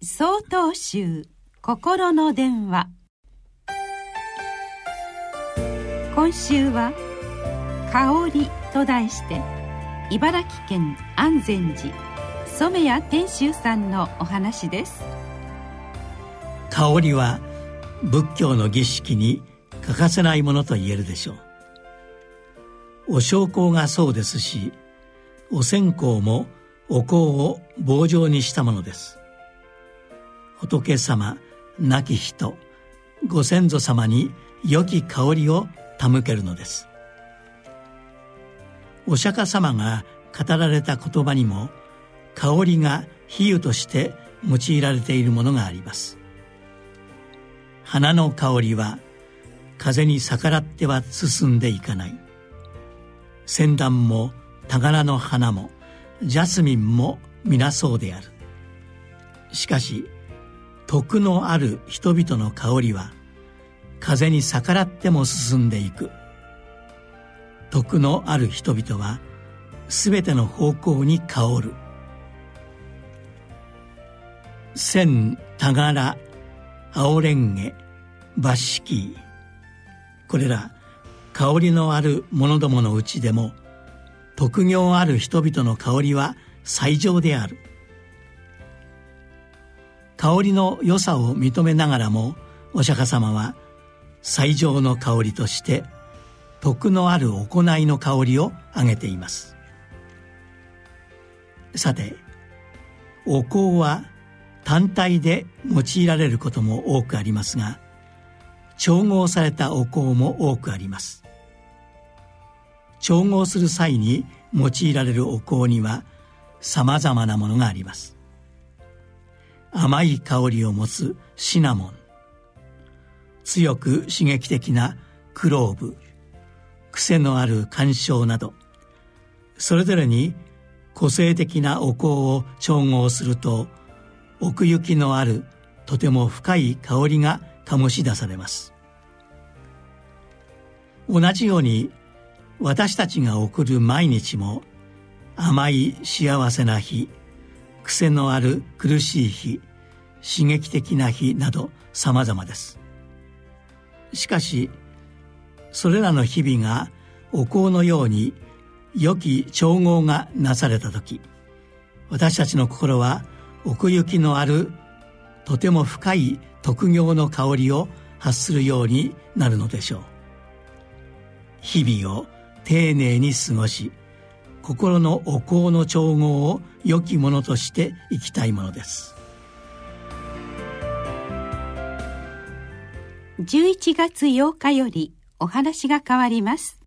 総統集心の電話。今週は「香り」と題して茨城県安全寺染谷天秀さんのお話です。香りは仏教の儀式に欠かせないものと言えるでしょう。お焼香がそうですしお線香もお香を棒状にしたものです。仏様亡き人ご先祖様に良き香りを手向けるのです。お釈迦様が語られた言葉にも香りが比喩として用いられているものがあります。花の香りは風に逆らっては進んでいかない。仙断も宝の花もジャスミンも皆そうである。しかし徳のある人々の香りは風に逆らっても進んでいく。徳のある人々は全ての方向に香る。千宝青レンゲバシキーこれら香りのある者どものうちでも特業ある人々の香りは最上である。香りの良さを認めながらもお釈迦様は最上の香りとして徳のある行いの香りを挙げています。さてお香は単体で用いられることも多くありますが調合されたお香も多くあります。調合する際に用いられるお香にはさまざまなものがあります。甘い香りを持つシナモン。強く刺激的なクローブ。癖のある干渉など。それぞれに個性的なお香を調合すると奥行きのあるとても深い香りが醸し出されます。同じように私たちが送る毎日も甘い幸せな日癖のある苦しい日刺激的な日など様々です。しかしそれらの日々がお香のように良き調合がなされた時私たちの心は奥行きのあるとても深い特業の香りを発するようになるのでしょう。日々を丁寧に過ごし心のお香の調合を良きものとしていきたいものです。11月8日よりお話が変わります。